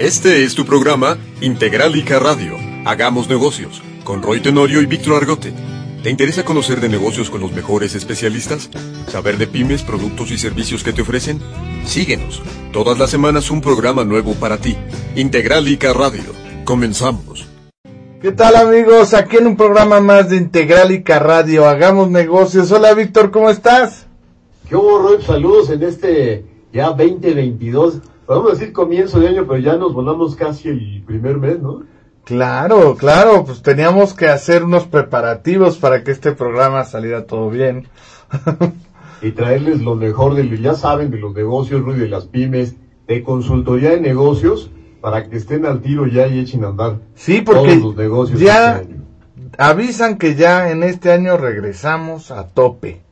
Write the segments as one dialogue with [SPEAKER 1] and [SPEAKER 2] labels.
[SPEAKER 1] Este es tu programa Integralica Radio. Hagamos negocios con Roy Tenorio y Víctor Argote. ¿Te interesa conocer de negocios con los mejores especialistas? ¿Saber de pymes, productos y servicios que te ofrecen? Síguenos. Todas las semanas un programa nuevo para ti. Integralica Radio. Comenzamos.
[SPEAKER 2] ¿Qué tal amigos? Aquí en un programa más de Integralica Radio. Hagamos negocios. Hola Víctor, ¿cómo estás?
[SPEAKER 3] ¿Qué hubo, Roy? Saludos en este ya 2022 podemos decir comienzo de año, pero ya nos volamos casi el primer mes, ¿no?
[SPEAKER 2] Claro, claro, pues teníamos que hacer unos preparativos para que este programa saliera todo bien.
[SPEAKER 3] y traerles lo mejor de, ya saben, de los negocios, Ruy, de las pymes, de consultoría de negocios, para que estén al tiro ya y echen a andar.
[SPEAKER 2] Sí, porque los negocios ya este avisan que ya en este año regresamos a tope.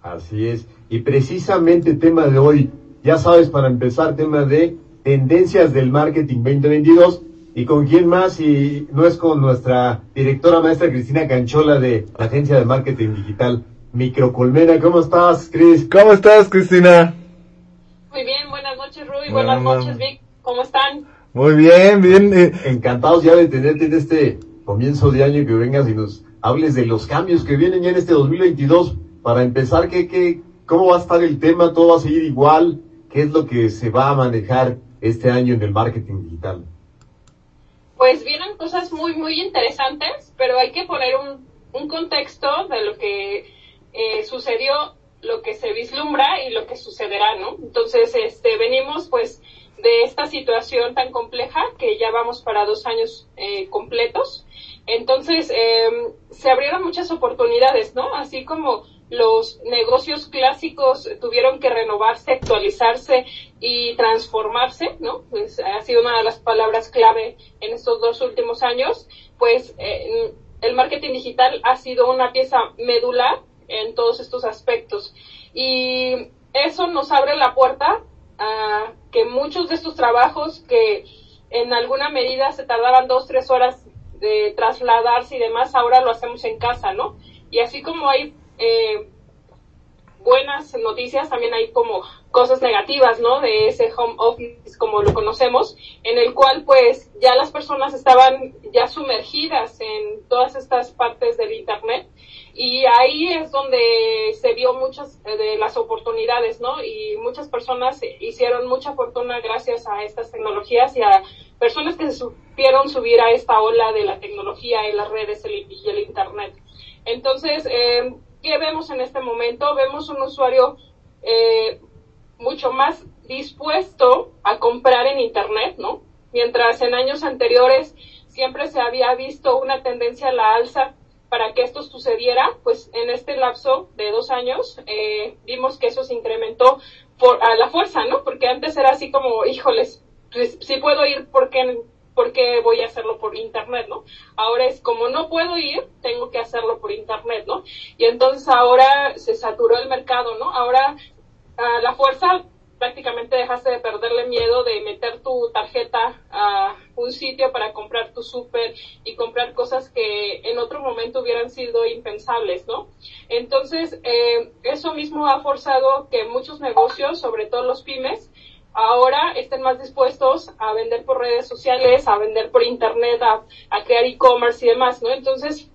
[SPEAKER 3] Así es. Y precisamente el tema de hoy, ya sabes, para empezar, tema de tendencias del marketing 2022. ¿Y con quién más? Y no es con nuestra directora maestra Cristina Canchola de la Agencia de Marketing Digital Microcolmena. ¿Cómo estás, Cris?
[SPEAKER 2] ¿Cómo estás, Cristina?
[SPEAKER 4] Muy bien, buenas noches, Rui. Buenas, noches, Vic. ¿Cómo están?
[SPEAKER 2] Muy bien, bien. Eh.
[SPEAKER 3] Encantados ya de tenerte en este comienzo de año y que vengas y nos hables de los cambios que vienen ya en este 2022. Para empezar, ¿qué, qué, ¿cómo va a estar el tema? ¿Todo va a seguir igual? ¿Qué es lo que se va a manejar este año en el marketing digital?
[SPEAKER 4] Pues vienen cosas muy, muy interesantes, pero hay que poner un, un contexto de lo que eh, sucedió, lo que se vislumbra y lo que sucederá, ¿no? Entonces, este, venimos pues de esta situación tan compleja que ya vamos para dos años eh, completos. Entonces, eh, se abrieron muchas oportunidades, ¿no? Así como los negocios clásicos tuvieron que renovarse, actualizarse y transformarse, ¿no? Pues ha sido una de las palabras clave en estos dos últimos años. Pues eh, el marketing digital ha sido una pieza medular en todos estos aspectos. Y eso nos abre la puerta a que muchos de estos trabajos que en alguna medida se tardaban dos, tres horas de trasladarse y demás, ahora lo hacemos en casa, ¿no? Y así como hay eh, buenas noticias, también hay como cosas negativas, ¿no? De ese home office como lo conocemos, en el cual pues ya las personas estaban ya sumergidas en todas estas partes del Internet y ahí es donde se vio muchas de las oportunidades, ¿no? Y muchas personas hicieron mucha fortuna gracias a estas tecnologías y a personas que se supieron subir a esta ola de la tecnología y las redes y el Internet. Entonces, eh, ¿qué vemos en este momento? Vemos un usuario eh, mucho más dispuesto a comprar en Internet, ¿no? Mientras en años anteriores siempre se había visto una tendencia a la alza para que esto sucediera, pues en este lapso de dos años eh, vimos que eso se incrementó por, a la fuerza, ¿no? Porque antes era así como, híjoles, pues, si puedo ir, ¿por qué ¿por qué voy a hacerlo por internet, no? Ahora es como no puedo ir, tengo que hacerlo por internet, ¿no? Y entonces ahora se saturó el mercado, ¿no? Ahora a la fuerza prácticamente dejaste de perderle miedo de meter tu tarjeta a un sitio para comprar tu súper y comprar cosas que en otro momento hubieran sido impensables, ¿no? Entonces, eh, eso mismo ha forzado que muchos negocios, sobre todo los pymes, ahora estén más dispuestos a vender por redes sociales, a vender por internet, a, crear e-commerce y demás, ¿no? Entonces,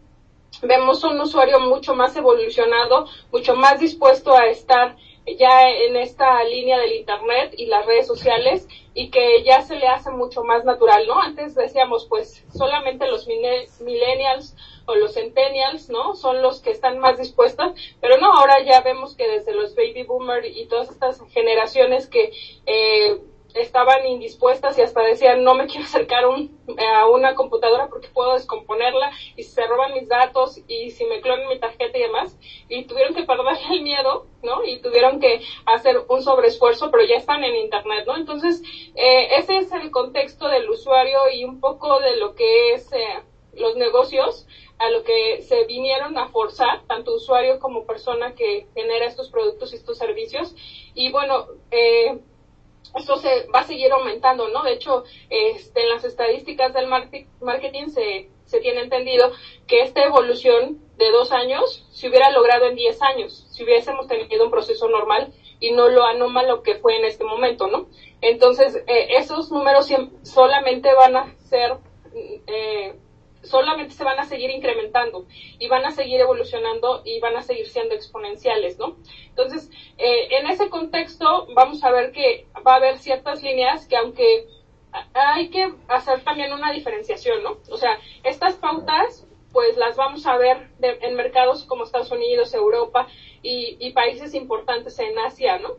[SPEAKER 4] vemos un usuario mucho más evolucionado, mucho más dispuesto a estar ya en esta línea del internet y las redes sociales y que ya se le hace mucho más natural, ¿no? Antes decíamos, pues solamente los millennials o los centennials, ¿no? Son los que están más dispuestas, pero no, ahora ya vemos que desde los baby boomers y todas estas generaciones que eh, estaban indispuestas y hasta decían no me quiero acercar a una computadora porque puedo descomponerla y se roban mis datos y si me clonan mi tarjeta y demás y tuvieron que perderle el miedo no y tuvieron que hacer un sobreesfuerzo pero ya están en internet no entonces eh, ese es el contexto del usuario y un poco de lo que es eh, los negocios a lo que se vinieron a forzar, tanto usuario como persona que genera estos productos y estos servicios. Y bueno, eh, esto se va a seguir aumentando, ¿no? De hecho, este, en las estadísticas del marketing se, se tiene entendido que esta evolución de dos años se hubiera logrado en diez años, si hubiésemos tenido un proceso normal y no lo anómalo que fue en este momento, ¿no? Entonces, eh, esos números solamente van a ser, eh, solamente se van a seguir incrementando y van a seguir evolucionando y van a seguir siendo exponenciales, ¿no? Entonces, eh, en ese contexto, vamos a ver que va a haber ciertas líneas que aunque hay que hacer también una diferenciación, ¿no? O sea, estas pautas pues las vamos a ver en mercados como Estados Unidos, Europa y, países importantes en Asia, ¿no?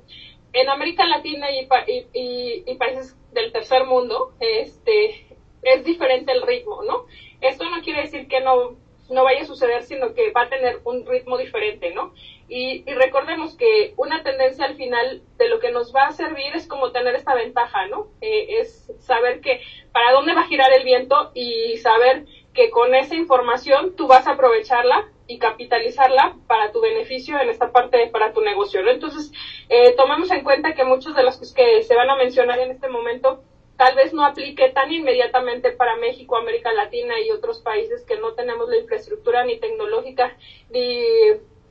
[SPEAKER 4] En América Latina y, y, países del tercer mundo, este, es diferente el ritmo, ¿no? Esto no quiere decir que no, no vaya a suceder, sino que va a tener un ritmo diferente, ¿no? Y, recordemos que una tendencia al final de lo que nos va a servir es como tener esta ventaja, ¿no? Eh, es saber que para dónde va a girar el viento y saber que con esa información tú vas a aprovecharla y capitalizarla para tu beneficio en esta parte para tu negocio. ¿no? Entonces, eh, tomemos en cuenta que muchos de los que se van a mencionar en este momento tal vez no aplique tan inmediatamente para México, América Latina y otros países que no tenemos la infraestructura ni tecnológica ni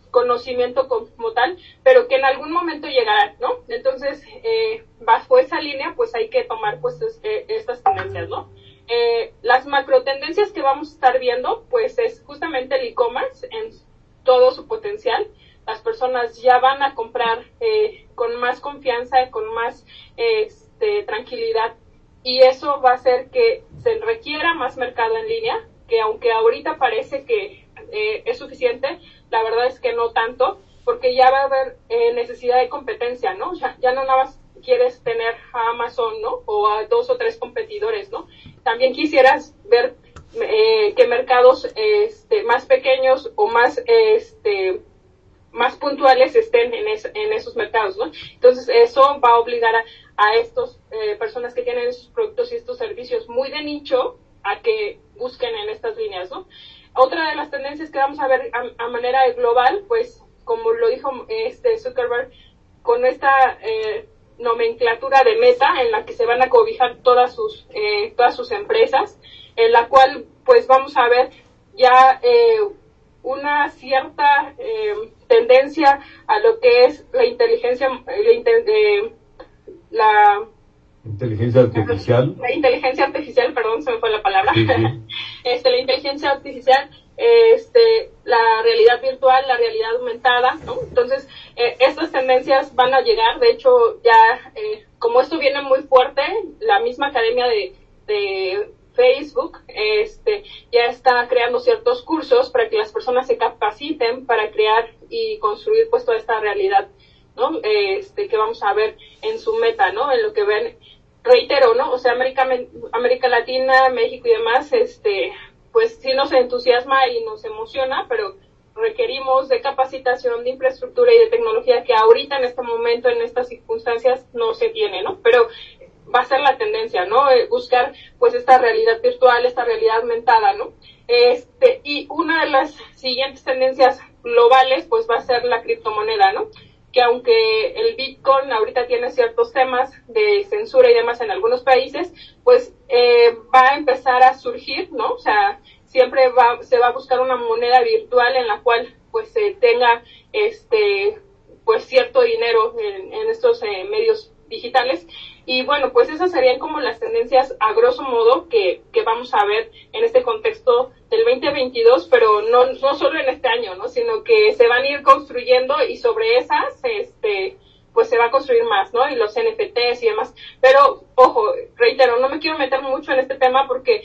[SPEAKER 4] conocimiento como tal, pero que en algún momento llegará, ¿no? Entonces, eh, bajo esa línea, pues hay que tomar pues eh, estas tendencias, ¿no? Eh, las macro tendencias que vamos a estar viendo, pues es justamente el e-commerce en todo su potencial. Las personas ya van a comprar eh, con más confianza, con más este, tranquilidad y eso va a hacer que se requiera más mercado en línea, que aunque ahorita parece que eh, es suficiente, la verdad es que no tanto, porque ya va a haber necesidad de competencia, ¿no? Ya, ya no nada más quieres tener a Amazon, ¿no? O a dos o tres competidores, ¿no? También quisieras ver eh, que mercados este, más pequeños o más este, más puntuales estén en, en esos mercados, ¿no? Entonces eso va a obligar a, a estas eh, personas que tienen esos productos y estos servicios muy de nicho a que busquen en estas líneas, ¿no? Otra de las tendencias que vamos a ver a, manera global, pues como lo dijo este Zuckerberg, con esta eh, nomenclatura de meta en la que se van a cobijar todas sus, eh, todas sus empresas, en la cual pues vamos a ver ya eh, una cierta eh, tendencia a lo que es la inteligencia, la,
[SPEAKER 3] inteligencia artificial.
[SPEAKER 4] La inteligencia artificial, perdón, se me fue la palabra. este, la inteligencia artificial este, la realidad virtual, la realidad aumentada, ¿no? Entonces, eh, estas tendencias van a llegar, de hecho, ya, eh, como esto viene muy fuerte, la misma academia de, de Facebook, este, ya está creando ciertos cursos para que las personas se capaciten para crear y construir pues toda esta realidad, ¿no? Este, que vamos a ver en su meta, ¿no? En lo que ven, reitero, ¿no? O sea, América, América Latina, México y demás, este, pues sí nos entusiasma y nos emociona, pero requerimos de capacitación, de infraestructura y de tecnología que ahorita en este momento, en estas circunstancias, no se tiene, ¿no? Pero va a ser la tendencia, ¿no? Eh, buscar pues esta realidad virtual, esta realidad aumentada, ¿no? Este, y una de las siguientes tendencias globales pues va a ser la criptomoneda, ¿no? que aunque el Bitcoin ahorita tiene ciertos temas de censura y demás en algunos países, pues eh, va a empezar a surgir, ¿no? O sea, siempre va, se va a buscar una moneda virtual en la cual pues se tenga este pues cierto dinero en, estos eh, medios digitales y bueno, pues esas serían como las tendencias a grosso modo que, que vamos a ver en este contexto del 2022, pero no, no solo en este año, ¿no? Sino que se van a ir construyendo y sobre esas, este, pues se va a construir más, ¿no? Y los NFTs y demás. Pero, ojo, reitero, no me quiero meter mucho en este tema porque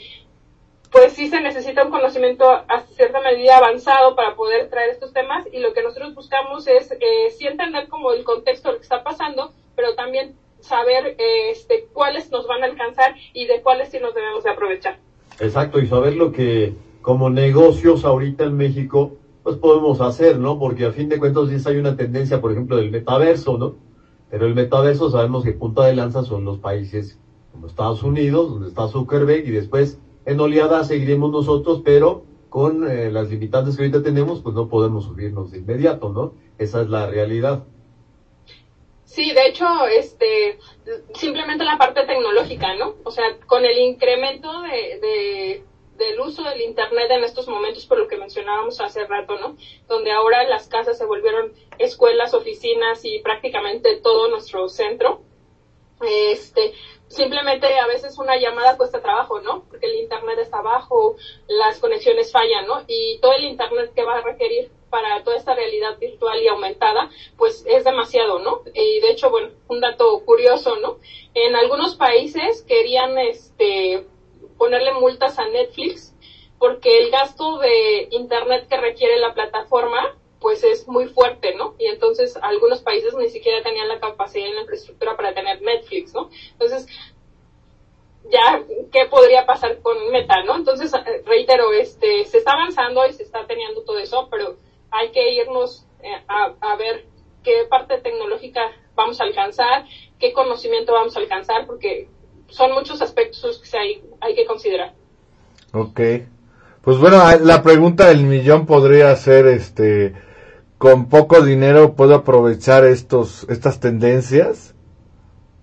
[SPEAKER 4] pues sí se necesita un conocimiento a cierta medida avanzado para poder traer estos temas y lo que nosotros buscamos es eh, sí entender como el contexto de lo que está pasando, pero también saber este, cuáles nos van a alcanzar y de cuáles sí nos debemos de aprovechar.
[SPEAKER 3] Exacto, y saber lo que como negocios ahorita en México pues podemos hacer, ¿no? Porque a fin de cuentas sí hay una tendencia, por ejemplo, del metaverso, ¿no? Pero el metaverso sabemos que punta de lanza son los países como Estados Unidos, donde está Zuckerberg, y después en oleada seguiremos nosotros, pero con eh, las limitantes que ahorita tenemos, pues no podemos subirnos de inmediato, ¿no? Esa es la realidad.
[SPEAKER 4] Sí, de hecho, este, simplemente la parte tecnológica, ¿no? O sea, con el incremento de, del uso del Internet en estos momentos, por lo que mencionábamos hace rato, ¿no? Donde ahora las casas se volvieron escuelas, oficinas y prácticamente todo nuestro centro. Este, simplemente a veces una llamada cuesta trabajo, ¿no? Porque el Internet está bajo, las conexiones fallan, ¿no? Y todo el Internet que va a requerir para toda esta realidad virtual y aumentada, pues es demasiado, ¿no? Y de hecho, bueno, un dato curioso, ¿no? En algunos países querían, este, ponerle multas a Netflix porque el gasto de internet que requiere la plataforma pues es muy fuerte, ¿no? Y entonces algunos países ni siquiera tenían la capacidad y la infraestructura para tener Netflix, ¿no? Entonces, ya, ¿qué podría pasar con Meta, no? Entonces, reitero, este, se está avanzando y se está teniendo todo eso, pero hay que irnos eh, a, a ver qué parte tecnológica vamos a alcanzar, qué conocimiento vamos a alcanzar, porque son muchos aspectos que hay, hay que considerar.
[SPEAKER 2] Ok. Pues bueno, la pregunta del millón podría ser, este, con poco dinero puedo aprovechar estos, estas tendencias.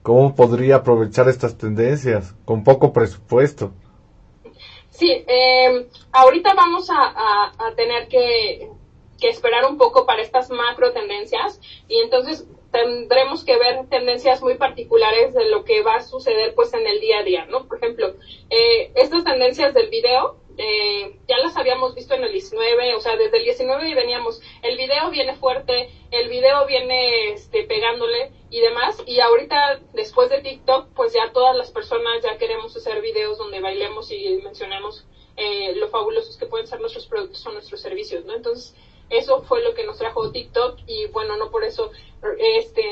[SPEAKER 2] ¿Cómo podría aprovechar estas tendencias con poco presupuesto?
[SPEAKER 4] Sí, eh, ahorita vamos a, a, a tener que, que, esperar un poco para estas macro tendencias y entonces tendremos que ver tendencias muy particulares de lo que va a suceder pues en el día a día, ¿no? Por ejemplo, eh, estas tendencias del video eh, ya las habíamos visto en el 19, o sea, desde el 19 veníamos, el video viene fuerte, el video viene este, pegándole y demás, y ahorita después de TikTok, pues ya todas las personas ya queremos hacer videos donde bailemos y mencionemos eh, lo fabulosos que pueden ser nuestros productos o nuestros servicios, ¿no? Entonces, eso fue lo que nos trajo TikTok y bueno, no por eso este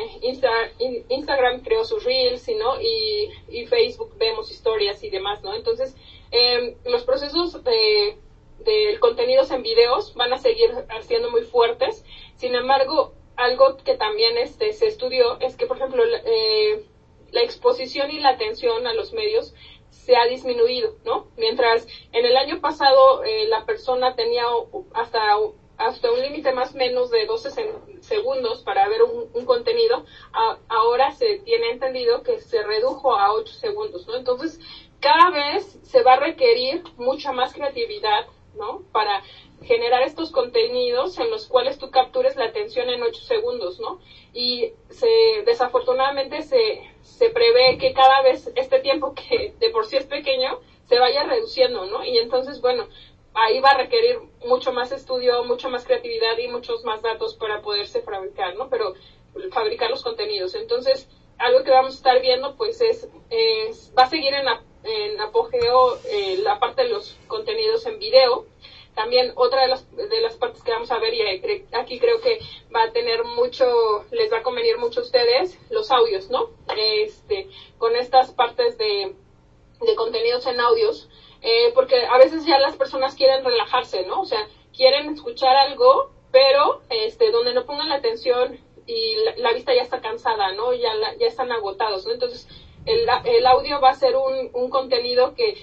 [SPEAKER 4] Instagram creó sus reels, ¿no? Y, y Facebook vemos historias y demás, ¿no? Entonces, eh, los procesos de, de contenidos en videos van a seguir siendo muy fuertes. Sin embargo, algo que también este, se estudió es que, por ejemplo, eh, la exposición y la atención a los medios se ha disminuido, ¿no? Mientras en el año pasado eh, la persona tenía hasta hasta un límite más menos de 12 segundos para ver un, contenido, ahora se tiene entendido que se redujo a 8 segundos, ¿no? Entonces, cada vez se va a requerir mucha más creatividad, ¿no? Para generar estos contenidos en los cuales tú captures la atención en 8 segundos, ¿no? Y se, desafortunadamente se, se prevé que cada vez este tiempo que de por sí es pequeño se vaya reduciendo, ¿no? Y entonces, bueno, ahí va a requerir mucho más estudio, mucha más creatividad y muchos más datos para poderse fabricar, ¿no? Pero fabricar los contenidos. Entonces, algo que vamos a estar viendo, pues es, es va a seguir en, apogeo eh, la parte de los contenidos en video. También otra de las, de las partes que vamos a ver, y aquí creo que va a tener mucho, les va a convenir mucho a ustedes, los audios, ¿no? Este, con estas partes de, de contenidos en audios, eh, porque a veces ya las personas quieren relajarse, ¿no? O sea, quieren escuchar algo, pero este, donde no pongan la atención y la, vista ya está cansada, ¿no? Ya, la, ya están agotados, ¿no? Entonces, el, el, audio va a ser un, un contenido que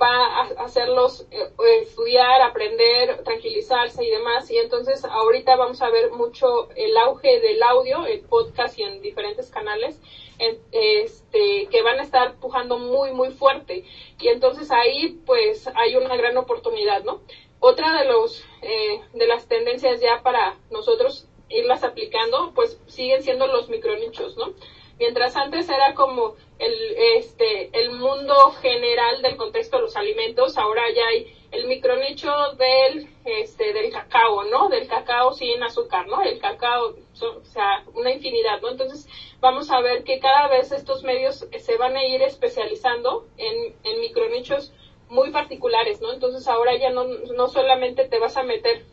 [SPEAKER 4] va a hacerlos eh, estudiar, aprender, tranquilizarse y demás. Y entonces ahorita vamos a ver mucho el auge del audio en podcast y en diferentes canales este, que van a estar pujando muy, muy fuerte. Y entonces ahí pues hay una gran oportunidad, ¿no? Otra de los, eh, de las tendencias ya para nosotros irlas aplicando, pues siguen siendo los micronichos, ¿no? Mientras antes era como el, este, el mundo general del contexto de los alimentos, ahora ya hay el micronicho del, este, del cacao, ¿no? Del cacao sin azúcar, ¿no? El cacao, o sea, una infinidad, ¿no? Entonces, vamos a ver que cada vez estos medios se van a ir especializando en, en micronichos muy particulares, ¿no? Entonces, ahora ya no, no solamente te vas a meter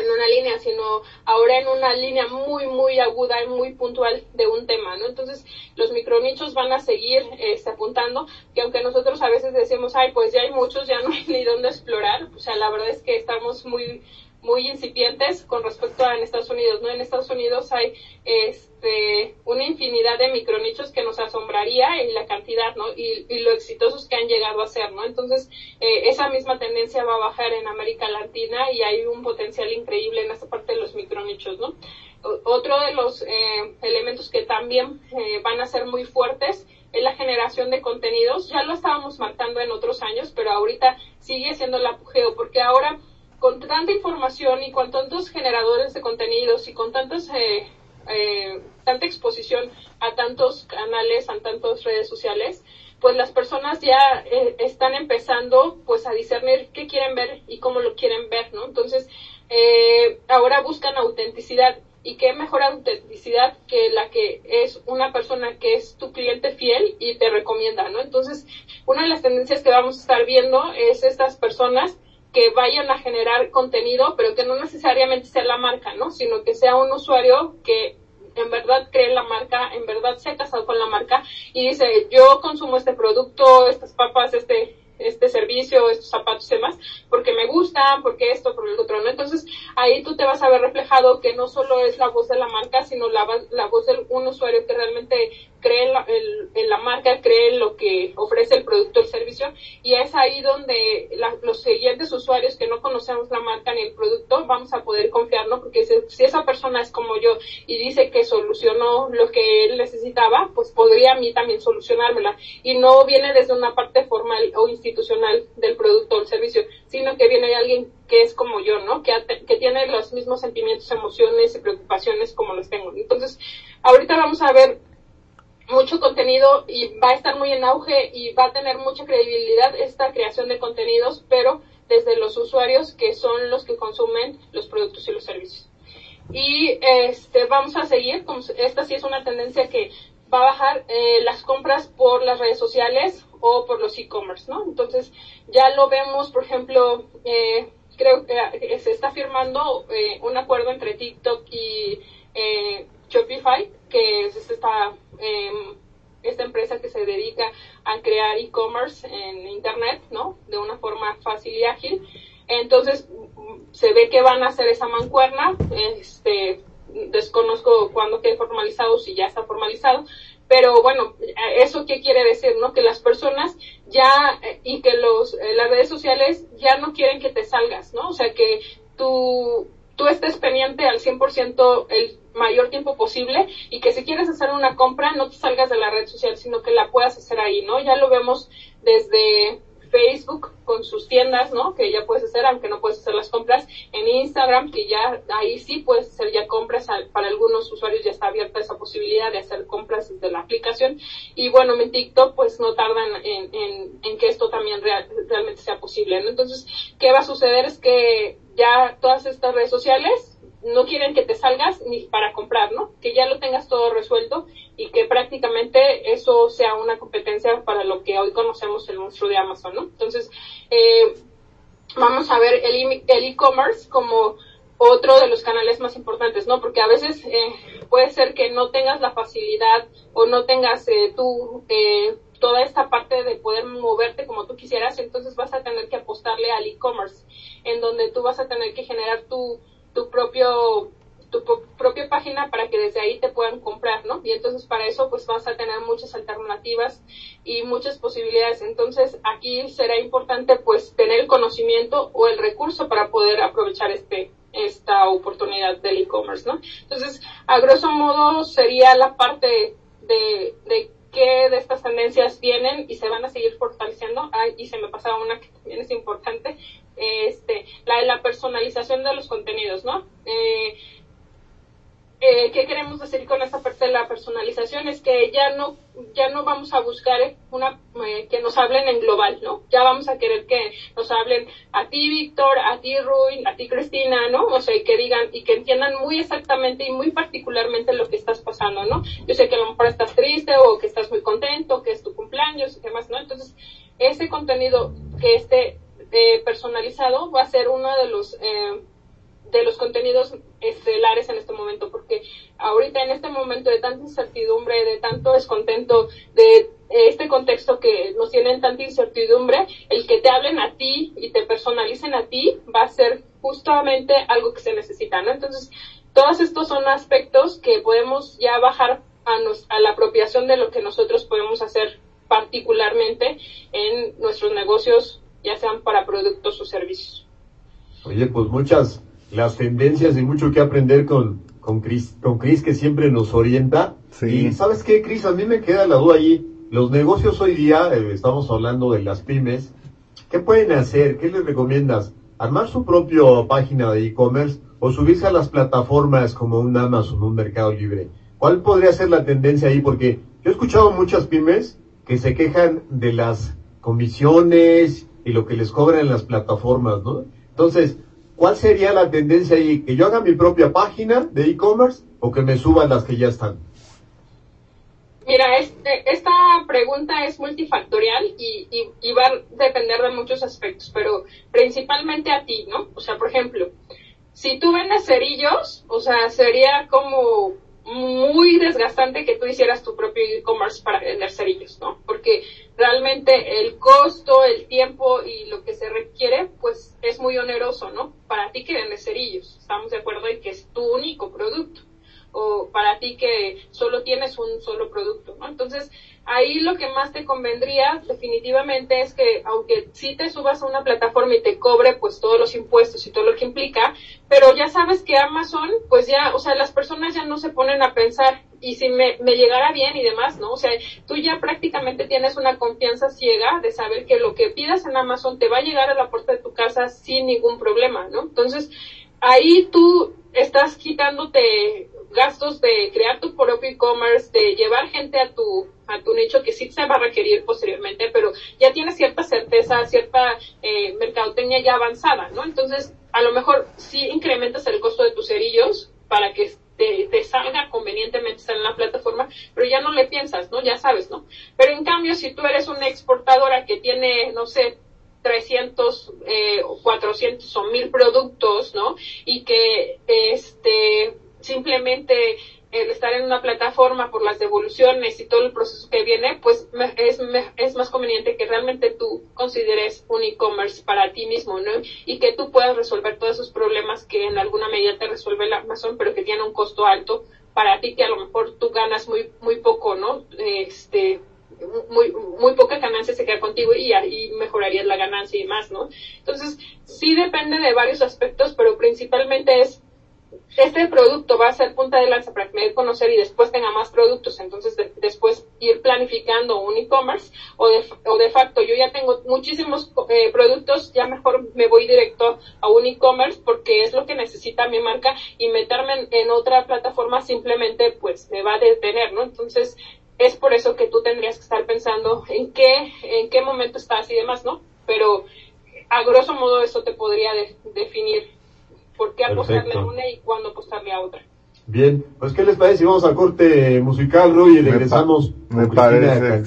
[SPEAKER 4] en una línea, sino ahora en una línea muy, muy aguda y muy puntual de un tema, ¿no? Entonces, los micronichos van a seguir este, apuntando, que aunque nosotros a veces decimos, ay, pues ya hay muchos, ya no hay ni dónde explorar, o sea, la verdad es que estamos muy, muy incipientes con respecto a en Estados Unidos, ¿no? En Estados Unidos hay este una infinidad de micronichos que nos asombraría y la cantidad, ¿no? Y, y lo exitosos que han llegado a ser, ¿no? Entonces, eh, esa misma tendencia va a bajar en América Latina y hay un potencial increíble en esta parte de los micronichos, ¿no? Otro de los eh, elementos que también eh, van a ser muy fuertes es la generación de contenidos. Ya lo estábamos marcando en otros años, pero ahorita sigue siendo el apogeo, porque ahora con tanta información y con tantos generadores de contenidos y con tantos, eh, eh, tanta exposición a tantos canales, a tantas redes sociales, pues las personas ya eh, están empezando pues a discernir qué quieren ver y cómo lo quieren ver, ¿no? Entonces, eh, ahora buscan autenticidad y qué mejor autenticidad que la que es una persona que es tu cliente fiel y te recomienda, ¿no? Entonces, una de las tendencias que vamos a estar viendo es estas personas que vayan a generar contenido, pero que no necesariamente sea la marca, ¿no? Sino que sea un usuario que en verdad cree la marca, en verdad se ha casado con la marca y dice, yo consumo este producto, estas papas, este este servicio, estos zapatos y demás, porque me gustan, porque esto, por el otro, ¿no? Entonces, ahí tú te vas a ver reflejado que no solo es la voz de la marca, sino la, la voz de un usuario que realmente cree en la, en la marca, cree en lo que ofrece el producto o el servicio, y es ahí donde los siguientes usuarios que no conocemos la marca ni el producto, vamos a poder confiar, ¿no? Porque si, si esa persona es como yo y dice que solucionó lo que él necesitaba, pues podría a mí también solucionármela. Y no viene desde una parte formal o institucional del producto o el servicio, sino que viene de alguien que es como yo, ¿no? Que, que tiene los mismos sentimientos, emociones y preocupaciones como los tengo. Entonces, ahorita vamos a ver mucho contenido y va a estar muy en auge y va a tener mucha credibilidad esta creación de contenidos, pero desde los usuarios que son los que consumen los productos y los servicios. Y este vamos a seguir, esta sí es una tendencia que va a bajar eh, las compras por las redes sociales o por los e-commerce, ¿no? Entonces ya lo vemos, por ejemplo, eh, creo que se está firmando eh, un acuerdo entre TikTok y Shopify, que es esta, em, esta empresa que se dedica a crear e-commerce en Internet, ¿no? De una forma fácil y ágil. Entonces, se ve que van a hacer esa mancuerna. Este, desconozco cuándo quede formalizado, si ya está formalizado. Pero bueno, ¿eso qué quiere decir? ¿No? Que las personas ya, y que los, eh, las redes sociales ya no quieren que te salgas, ¿no? O sea, que tú, tú estés pendiente al 100% el mayor tiempo posible y que si quieres hacer una compra no te salgas de la red social, sino que la puedas hacer ahí, ¿no? Ya lo vemos desde Facebook con sus tiendas, ¿no? Que ya puedes hacer, aunque no puedes hacer las compras. En Instagram, que ya ahí sí puedes hacer ya compras. Para algunos usuarios ya está abierta esa posibilidad de hacer compras desde la aplicación. Y bueno, en TikTok, pues no tardan en, en, que esto también realmente sea posible, ¿no? Entonces, ¿qué va a suceder? Es que ya todas estas redes sociales no quieren que te salgas ni para comprar, ¿no? Que ya lo tengas todo resuelto y que prácticamente eso sea una competencia para lo que hoy conocemos el monstruo de Amazon, ¿no? Entonces, eh, vamos a ver el e-commerce como otro de los canales más importantes, ¿no? Porque a veces eh, puede ser que no tengas la facilidad o no tengas eh, tú eh, toda esta parte de poder moverte como tú quisieras, entonces vas a tener que apostarle al e-commerce, en donde tú vas a tener que generar tu tu propio tu propia página para que desde ahí te puedan comprar, ¿no? Y entonces para eso pues vas a tener muchas alternativas y muchas posibilidades. Entonces aquí será importante pues tener el conocimiento o el recurso para poder aprovechar este esta oportunidad del e-commerce, ¿no? Entonces, a grosso modo sería la parte de, de qué de estas tendencias vienen y se van a seguir fortaleciendo. Ay, y se me pasaba una que también es importante, este, la la personalización de los contenidos, ¿no? Eh, eh, ¿Qué queremos decir con esta parte de la personalización? Es que ya no, ya no vamos a buscar una, eh, que nos hablen en global, ¿no? Ya vamos a querer que nos hablen a ti, Víctor, a ti, Rui, a ti, Cristina, ¿no? O sea, que digan y que entiendan muy exactamente y muy particularmente lo que estás pasando, ¿no? Yo sé que a lo mejor estás triste o que estás muy contento, que es tu cumpleaños y demás, ¿no? Entonces, ese contenido que esté eh, personalizado va a ser uno de los eh, de los contenidos estelares en este momento, porque ahorita en este momento de tanta incertidumbre, de tanto descontento, de este contexto que nos tienen tanta incertidumbre, el que te hablen a ti y te personalicen a ti va a ser justamente algo que se necesita, ¿no? Entonces, todos estos son aspectos que podemos ya bajar a, a la apropiación de lo que nosotros podemos hacer particularmente en nuestros negocios ya sean para productos o servicios.
[SPEAKER 3] Oye, pues muchas las tendencias y mucho que aprender con, con Chris, con Chris que siempre nos orienta. Sí. Y sabes qué, Chris, a mí me queda la duda allí. los negocios hoy día, eh, estamos hablando de las pymes, ¿qué pueden hacer? ¿Qué les recomiendas? ¿Armar su propia página de e-commerce o subirse a las plataformas como un Amazon, un Mercado Libre? ¿Cuál podría ser la tendencia ahí? Porque yo he escuchado muchas pymes que se quejan de las comisiones y lo que les cobran las plataformas, ¿no? Entonces, ¿cuál sería la tendencia ahí? ¿Que yo haga mi propia página de e-commerce o que me suban las que ya están?
[SPEAKER 4] Mira, este, esta pregunta es multifactorial y, y, va a depender de muchos aspectos, pero principalmente a ti, ¿no? O sea, por ejemplo, si tú vendes cerillos, o sea, sería como muy desgastante que tú hicieras tu propio e-commerce para vender cerillos, ¿no? Porque realmente el costo, el tiempo y lo que se requiere, pues es muy oneroso, ¿no? Para ti que vendes cerillos, estamos de acuerdo en que es tu único producto o para ti que solo tienes un solo producto, ¿no? Entonces, ahí lo que más te convendría definitivamente es que aunque sí te subas a una plataforma y te cobre pues todos los impuestos y todo lo que implica, pero ya sabes que Amazon, pues ya, o sea, las personas ya no se ponen a pensar y si me, me llegara bien y demás, ¿no? O sea, tú ya prácticamente tienes una confianza ciega de saber que lo que pidas en Amazon te va a llegar a la puerta de tu casa sin ningún problema, ¿no? Entonces, ahí tú estás quitándote gastos de crear tu propio e-commerce, de llevar gente a tu, a tu nicho que sí se va a requerir posteriormente, pero ya tienes cierta certeza, cierta eh, mercadotecnia ya avanzada, ¿no? Entonces, a lo mejor sí incrementas el costo de tus cerillos para que te, te, salga convenientemente en la plataforma, pero ya no le piensas, ¿no? Ya sabes, ¿no? Pero en cambio, si tú eres una exportadora que tiene, no sé, 300 eh, 400 o 1000 productos, ¿no? Y que este simplemente el estar en una plataforma por las devoluciones y todo el proceso que viene, pues es, es más conveniente que realmente tú consideres un e-commerce para ti mismo, ¿no? Y que tú puedas resolver todos esos problemas que en alguna medida te resuelve la Amazon, pero que tiene un costo alto para ti que a lo mejor tú ganas muy muy poco, ¿no? Este muy, muy poca ganancia se queda contigo y ahí mejorarías la ganancia y más, ¿no? Entonces, sí depende de varios aspectos, pero principalmente es este producto va a ser punta de lanza para que me dé conocer y después tenga más productos, entonces después ir planificando un e-commerce o de, o de facto yo ya tengo muchísimos eh, productos, ya mejor me voy directo a un e-commerce porque es lo que necesita mi marca y meterme en, otra plataforma simplemente pues me va a detener, ¿no? Entonces es por eso que tú tendrías que estar pensando en qué, en qué momento estás y demás, ¿no? Pero a grosso modo eso te podría definir por qué apostarle a una y cuándo apostarle a otra.
[SPEAKER 3] Bien, pues ¿qué les parece si vamos a corte musical, Roy, y regresamos
[SPEAKER 2] me, parece.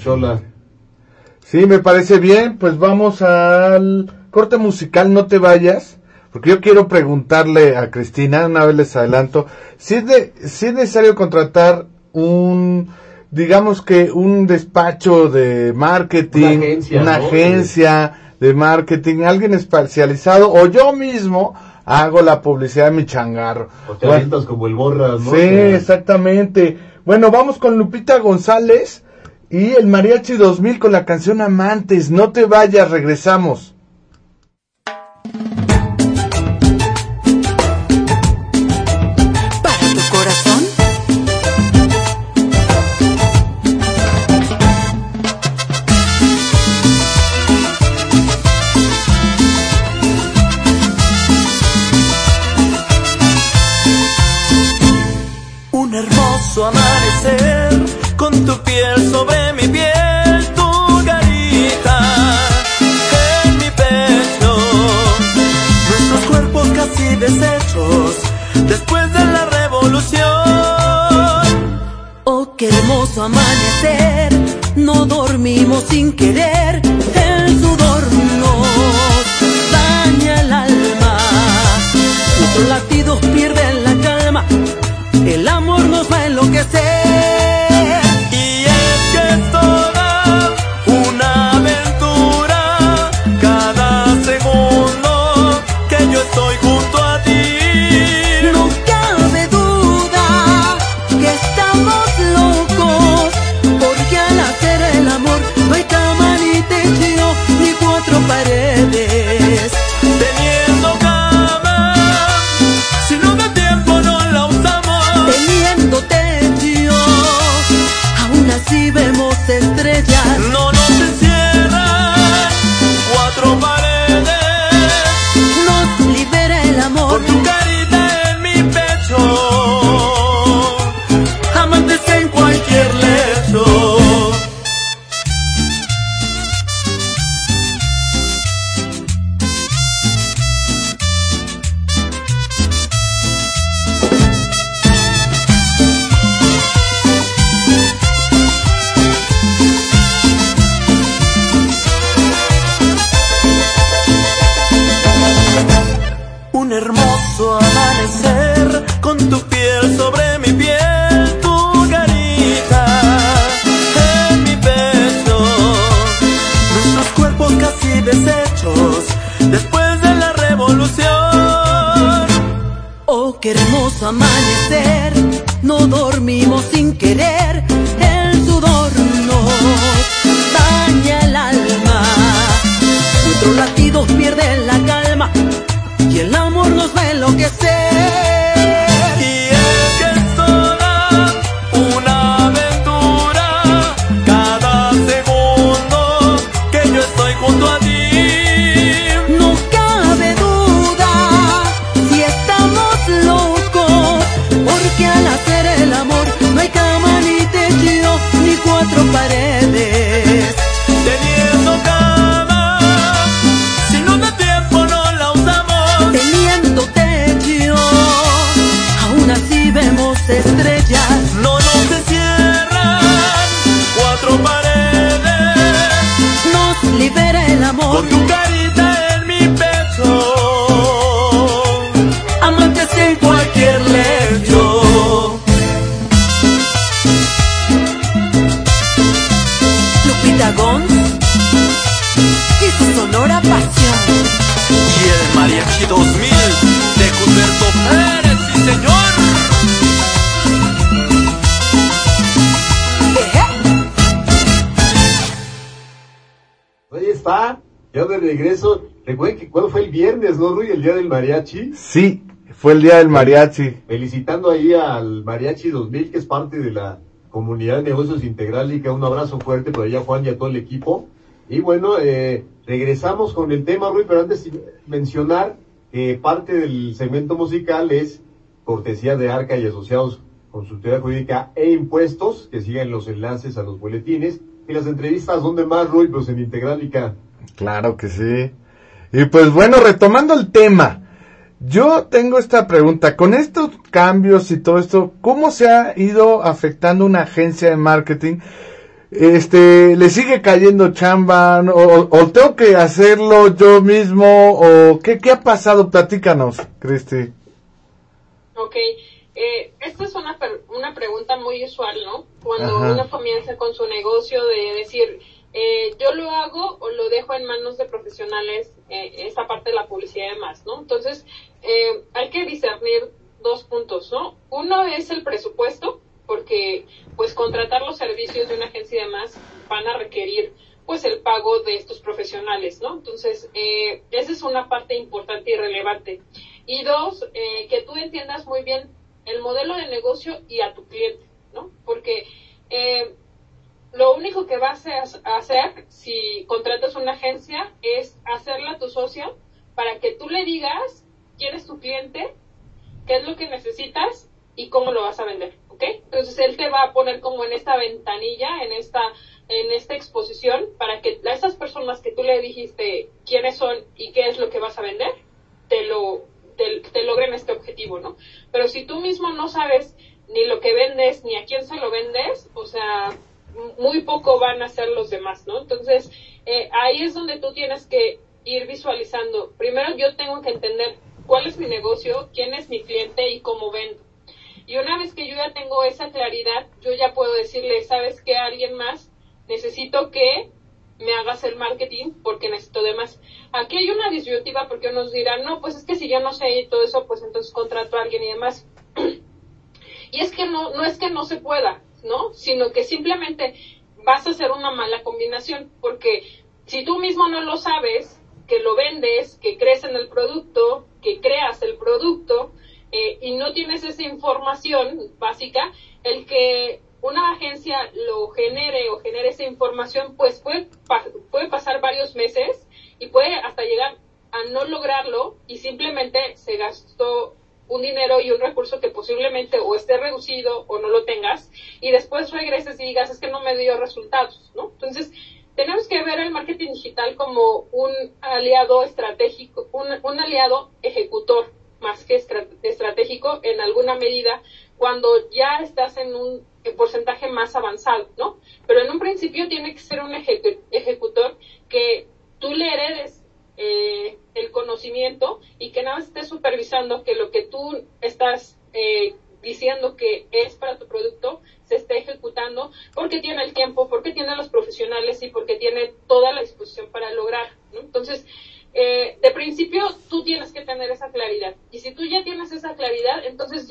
[SPEAKER 2] Sí, me parece bien, pues vamos al corte musical, no te vayas, porque yo quiero preguntarle a Cristina, una vez les adelanto, si es, de, si es necesario contratar un, digamos que un despacho de marketing, una agencia, una agencia de marketing, alguien especializado, o yo mismo, hago la publicidad de mi changarro.
[SPEAKER 3] O te bueno, como el borras, ¿no?
[SPEAKER 2] Sí, exactamente. Bueno, vamos con Lupita González y el Mariachi 2000 con la canción Amantes. No te vayas, regresamos.
[SPEAKER 3] Día del mariachi.
[SPEAKER 2] Sí, fue el día del mariachi.
[SPEAKER 3] Felicitando ahí al Mariachi 2000, que es parte de la comunidad de negocios integrálica. Un abrazo fuerte por allá, Juan, y a todo el equipo. Y bueno, eh, regresamos con el tema, Rui, pero antes mencionar que parte del segmento musical es cortesía de Arca y Asociados Consultoría Jurídica e Impuestos, que siguen los enlaces a los boletines. Y las entrevistas, ¿dónde más, Rui? Pues en Integrálica
[SPEAKER 2] Claro que sí. Y pues bueno, retomando el tema, yo tengo esta pregunta, con estos cambios y todo esto, ¿cómo se ha ido afectando una agencia de marketing? Este, ¿le sigue cayendo chamba o, o tengo que hacerlo yo mismo o qué, qué ha pasado? Platícanos, Cristi.
[SPEAKER 4] Ok, eh, esta es una, una pregunta muy usual, ¿no? Cuando uno comienza con su negocio de decir, eh, yo lo hago o lo dejo en manos de profesionales, eh, esta parte de la publicidad y demás, ¿no? Entonces, eh, hay que discernir dos puntos, ¿no? Uno es el presupuesto, porque pues contratar los servicios de una agencia y demás van a requerir pues el pago de estos profesionales, ¿no? Entonces, eh, esa es una parte importante y relevante. Y dos, eh, que tú entiendas muy bien el modelo de negocio y a tu cliente, ¿no? Porque eh, lo único que vas a hacer si contratas una agencia es hacerla tu socio para que tú le digas quién es tu cliente, qué es lo que necesitas y cómo lo vas a vender, ¿ok? Entonces él te va a poner como en esta ventanilla, en esta, en esta exposición, para que esas personas que tú le dijiste quiénes son y qué es lo que vas a vender, te lo, te, te logren este objetivo, ¿no? Pero si tú mismo no sabes ni lo que vendes, ni a quién se lo vendes, o sea, muy poco van a ser los demás, ¿no? Entonces, eh, ahí es donde tú tienes que ir visualizando. Primero yo tengo que entender cuál es mi negocio, quién es mi cliente y cómo vendo. Y una vez que yo ya tengo esa claridad, yo ya puedo decirle, ¿sabes qué? Alguien más necesito que me hagas el marketing porque necesito de más. Aquí hay una disyuntiva porque unos dirán, no, pues es que si yo no sé todo eso, pues entonces contrato a alguien y demás. y es que no, no es que no se pueda, ¿no? Sino que simplemente vas a hacer una mala combinación, porque si tú mismo no lo sabes, que lo vendes, que crees en el producto, que creas el producto, eh, y no tienes esa información básica, el que una agencia lo genere o genere esa información, pues puede, puede pasar varios meses y puede hasta llegar a no lograrlo y simplemente se gastó un dinero y un recurso que posiblemente o esté reducido o no lo tengas y después regreses y digas es que no me dio resultados, ¿no? Entonces, tenemos que ver el marketing digital como un aliado estratégico, un, un aliado ejecutor más que estratégico en alguna medida cuando ya estás en un porcentaje más avanzado, ¿no? Pero en un principio tiene que ser un ejecutor que tú le heredes eh, el conocimiento y que nada más estés supervisando que lo que tú estás eh, diciendo que es para tu producto se esté ejecutando porque tiene el tiempo, porque tiene los profesionales y porque tiene toda la disposición para lograr. Entonces, eh, de principio tú tienes que tener esa claridad. Y si tú ya tienes esa claridad, entonces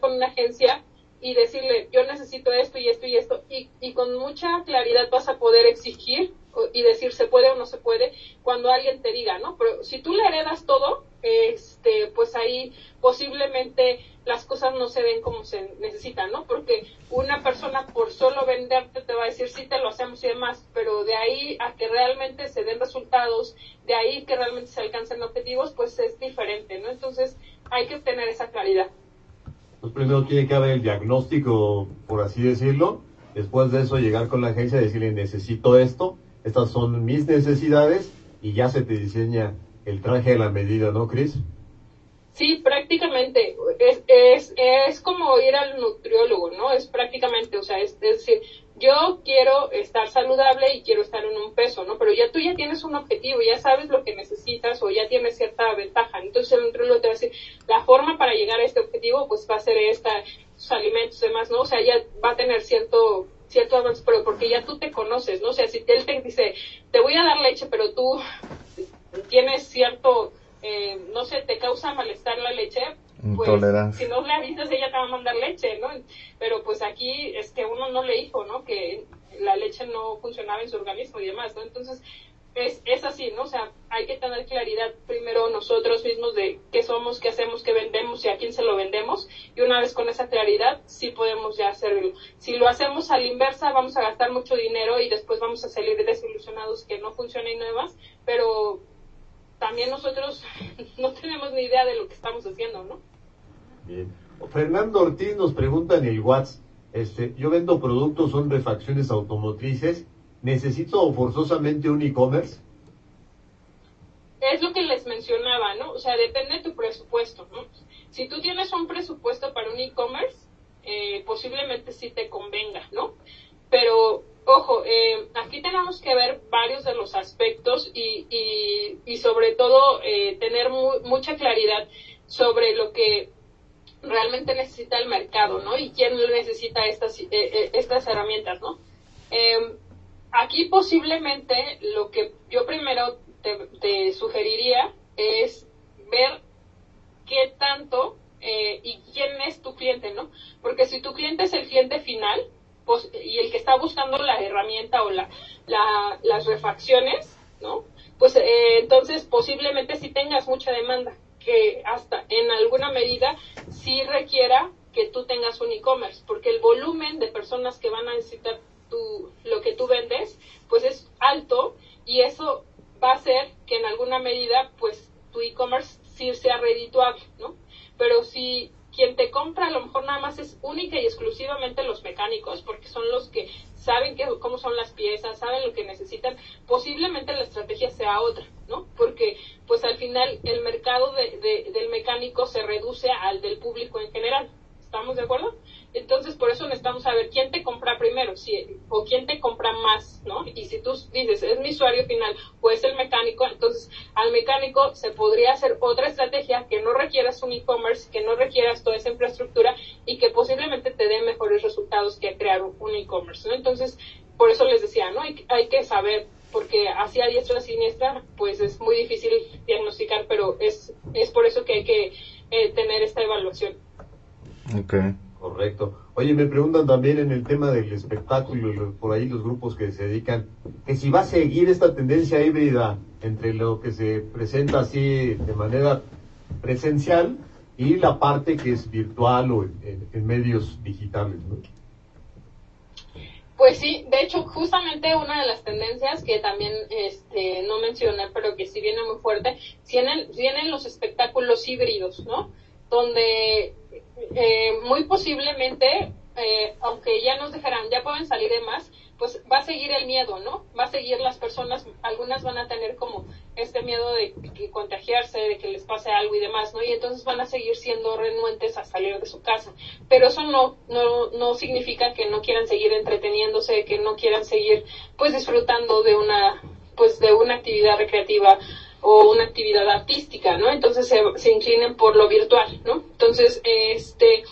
[SPEAKER 4] con una agencia y decirle, yo necesito esto y esto y esto, y, y con mucha claridad vas a poder exigir y decir se puede o no se puede cuando alguien te diga, ¿no? Pero si tú le heredas todo, este, pues ahí posiblemente las cosas no se den como se necesitan, ¿no? Porque una persona por solo venderte te va a decir sí te lo hacemos y demás, pero de ahí a que realmente se den resultados, de ahí que realmente se alcancen objetivos, pues es diferente, ¿no? Entonces hay que obtener esa claridad.
[SPEAKER 3] Pues primero tiene que haber el diagnóstico, por así decirlo. Después de eso llegar con la agencia y decirle necesito esto, estas son mis necesidades y ya se te diseña el traje a la medida, ¿no, Chris?
[SPEAKER 4] Sí, prácticamente. Es, es, es como ir al nutriólogo, ¿no? Es prácticamente, o sea, es, es decir, yo quiero estar saludable y quiero estar en un peso, ¿no? Pero ya tú ya tienes un objetivo, ya sabes lo que necesitas o ya tienes cierta ventaja. Entonces el nutriólogo te va a decir, la forma para llegar a este objetivo, pues va a ser esta, sus alimentos y demás, ¿no? O sea, ya va a tener cierto cierto avance, pero porque ya tú te conoces, ¿no? O sea, si él te dice, te voy a dar leche, pero tú tienes cierto, eh, no sé, te causa malestar la leche, pues si no le avisas ella te va a mandar leche, ¿no? Pero pues aquí es que uno no le dijo, ¿no? Que la leche no funcionaba en su organismo y demás, ¿no? Entonces es, es así, ¿no? O sea, hay que tener claridad primero nosotros mismos de qué somos, qué hacemos, qué vendemos y a quién se lo vendemos. Y una vez con esa claridad, sí podemos ya hacerlo. Si lo hacemos a la inversa, vamos a gastar mucho dinero y después vamos a salir desilusionados que no no demás, pero también nosotros no tenemos ni idea de lo que estamos haciendo, ¿no?
[SPEAKER 3] Bien. Fernando Ortiz nos pregunta en el WhatsApp, este, yo vendo productos, son refacciones automotrices, ¿necesito forzosamente un e-commerce?
[SPEAKER 4] es lo que les mencionaba, ¿no? O sea, depende de tu presupuesto, ¿no? Si tú tienes un presupuesto para un e-commerce, eh, posiblemente sí te convenga, ¿no? Pero, ojo, eh, aquí tenemos que ver varios de los aspectos y, y, y sobre todo eh, tener mu mucha claridad sobre lo que realmente necesita el mercado, ¿no? Y quién necesita estas, eh, eh, estas herramientas, ¿no? Aquí posiblemente lo que yo primero te, te sugeriría es ver qué tanto eh, y quién es tu cliente, ¿no? Porque si tu cliente es el cliente final pues, y el que está buscando la herramienta o la, la las refacciones, ¿no? Pues eh, entonces posiblemente si tengas mucha demanda que hasta en alguna medida sí requiera que tú tengas un e-commerce, porque el volumen de personas que van a necesitar tu, lo que tú vendes, pues es alto y eso va a hacer que en alguna medida, pues tu e-commerce sí sea redituable, ¿no? Pero si quien te compra a lo mejor nada más es única y exclusivamente los mecánicos, porque son los que saben que, cómo son las piezas, saben lo que necesitan, posiblemente la estrategia sea otra, ¿no? Porque pues al final el mercado de, de, del mecánico se reduce al del público en general. ¿Estamos de acuerdo? Entonces, por eso necesitamos saber quién te compra primero, si, o quién te compra más, ¿no? Y si tú dices, es mi usuario final o es el mecánico, entonces al mecánico se podría hacer otra estrategia que no requieras un e-commerce, que no requieras toda esa infraestructura y que posiblemente te dé mejores resultados que crear un e-commerce, ¿no? Entonces, por eso les decía, ¿no? Hay, hay que saber, porque hacia diestra o siniestra, pues es muy difícil diagnosticar, pero es, es por eso que hay que eh, tener esta evaluación.
[SPEAKER 2] Ok.
[SPEAKER 3] Correcto. Oye, me preguntan también en el tema del espectáculo, lo- por ahí los grupos que se dedican, que si va a seguir esta tendencia híbrida entre lo que se presenta así de manera presencial y la parte que es virtual o en, medios digitales, ¿no?
[SPEAKER 4] Pues sí, de hecho, justamente una de las tendencias que también este, no mencioné, pero que sí viene muy fuerte, vienen, vienen los espectáculos híbridos, ¿no? Donde eh, muy posiblemente, eh, aunque ya nos dejarán, ya pueden salir de más, pues va a seguir el miedo, ¿no? Va a seguir las personas, algunas van a tener como este miedo de que contagiarse, de que les pase algo y demás, ¿no? Y entonces van a seguir siendo renuentes a salir de su casa. Pero eso no, no, no significa que no quieran seguir entreteniéndose, que no quieran seguir, pues, disfrutando de una, pues, de una actividad recreativa o una actividad artística, ¿no? Entonces se, se inclinen por lo virtual, ¿no? Entonces, este,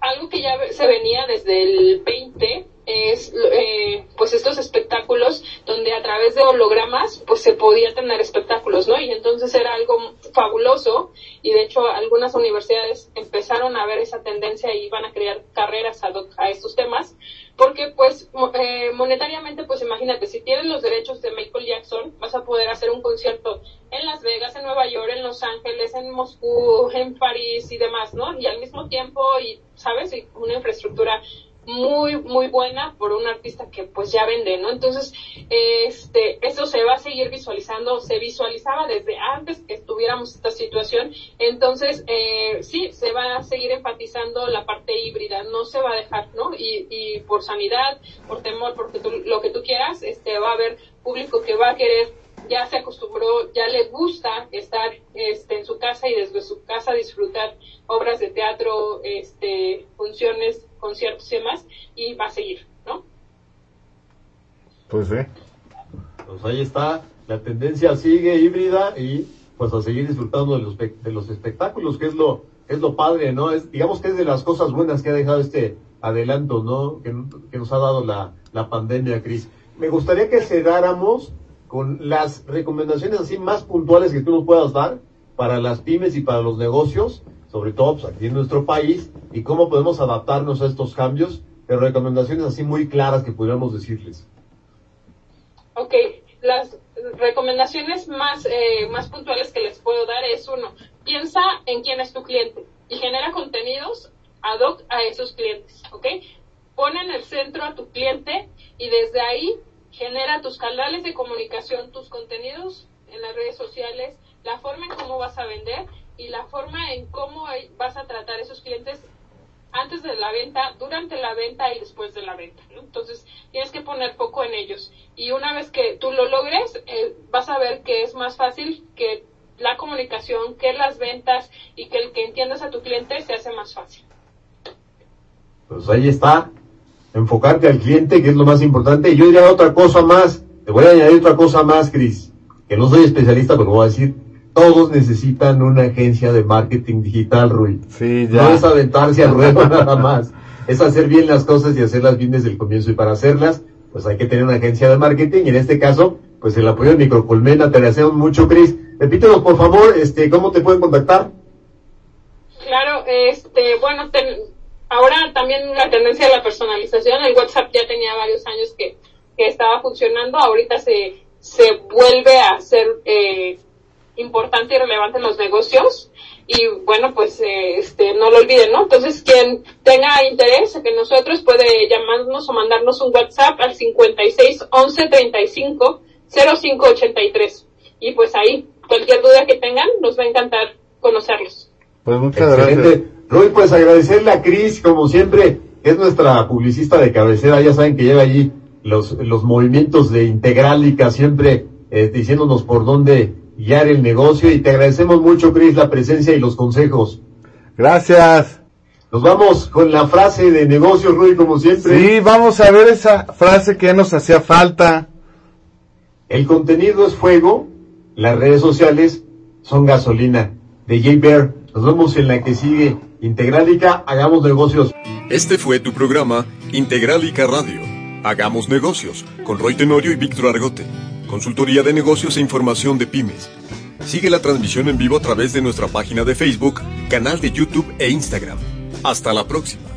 [SPEAKER 4] algo que ya se venía desde el 20, es eh, pues estos espectáculos donde a través de hologramas pues se podía tener espectáculos, ¿no? Y entonces era algo fabuloso y de hecho algunas universidades empezaron a ver esa tendencia y iban a crear carreras a, a estos temas porque pues eh, monetariamente pues imagínate si tienes los derechos de Michael Jackson vas a poder hacer un concierto en Las Vegas, en Nueva York, en Los Ángeles, en Moscú, en París y demás, ¿no? Y al mismo tiempo y sabes y una infraestructura muy muy buena por un artista que pues ya vende, ¿no? Entonces, este, eso se va a seguir visualizando, se visualizaba desde antes que estuviéramos esta situación, entonces eh, sí, se va a seguir enfatizando la parte híbrida, no se va a dejar, ¿no? Y, y por sanidad, por temor, porque tú, lo que tú quieras, este, va a haber público que va a querer ya se acostumbró, ya le gusta estar este, en su casa y desde su casa disfrutar obras de teatro, este, funciones, conciertos y demás, y va a seguir, ¿no?
[SPEAKER 2] Pues sí.
[SPEAKER 3] Pues ahí está, la tendencia sigue híbrida y pues a seguir disfrutando de los, de los espectáculos, que es lo, es lo padre, ¿no? Es, digamos que es de las cosas buenas que ha dejado este adelanto, ¿no? Que, que nos ha dado la, la pandemia, Cris. Me gustaría que cerráramos con las recomendaciones así más puntuales que tú nos puedas dar para las pymes y para los negocios, sobre todo pues, aquí en nuestro país, y cómo podemos adaptarnos a estos cambios, pero recomendaciones así muy claras que pudiéramos decirles.
[SPEAKER 4] Ok, las recomendaciones más, eh, más puntuales que les puedo dar es uno, piensa en quién es tu cliente y genera contenidos ad hoc a esos clientes, ¿ok? Pon en el centro a tu cliente y desde ahí genera tus canales de comunicación, tus contenidos en las redes sociales, la forma en cómo vas a vender y la forma en cómo vas a tratar a esos clientes antes de la venta, durante la venta y después de la venta. Entonces, tienes que poner foco en ellos. Y una vez que tú lo logres, eh, vas a ver que es más fácil que la comunicación, que las ventas y que el que entiendas a tu cliente se hace más fácil.
[SPEAKER 3] Pues ahí está enfocarte al cliente, que es lo más importante. Y yo diría otra cosa más, te voy a añadir otra cosa más, Cris, que no soy especialista, pero voy a decir, todos necesitan una agencia de marketing digital, Rui.
[SPEAKER 2] Sí, ya.
[SPEAKER 3] No es aventarse al ruedo nada más, es hacer bien las cosas y hacerlas bien desde el comienzo. Y para hacerlas, pues hay que tener una agencia de marketing, y en este caso, pues el apoyo de Microcolmena, te agradecemos mucho, Cris. Repítenos, por favor, este, ¿cómo te pueden contactar?
[SPEAKER 4] Claro, este, bueno, ten, ahora también la tendencia de la personalización, el WhatsApp ya tenía varios años que, que estaba funcionando, ahorita se, se vuelve a ser eh, importante y relevante en los negocios. Y bueno pues eh, este no lo olviden no entonces quien tenga interés que nosotros puede llamarnos o mandarnos un WhatsApp al 56 11 35 05 83 y pues ahí cualquier duda que tengan nos va a encantar conocerlos
[SPEAKER 2] Pues muchas
[SPEAKER 3] Excelente.
[SPEAKER 2] gracias.
[SPEAKER 3] Roy, pues agradecerle a Cris, como siempre, que es nuestra publicista de cabecera, ya saben que lleva allí los, los movimientos de Integrálica, siempre eh, diciéndonos por dónde guiar el negocio, y te agradecemos mucho, Cris, la presencia y los consejos.
[SPEAKER 2] Gracias.
[SPEAKER 3] Nos vamos con la frase de negocio, Roy, como siempre.
[SPEAKER 2] Sí, vamos a ver esa frase que nos hacía falta.
[SPEAKER 3] El contenido es fuego, las redes sociales son gasolina. De Jay Bear, nos vemos en la que sigue. Integrálica, hagamos negocios.
[SPEAKER 1] Este fue tu programa Integralica Radio. Hagamos negocios con Roy Tenorio y Víctor Argote. Consultoría de negocios e información de pymes. Sigue la transmisión en vivo a través de nuestra página de Facebook, canal de YouTube e Instagram. Hasta la próxima.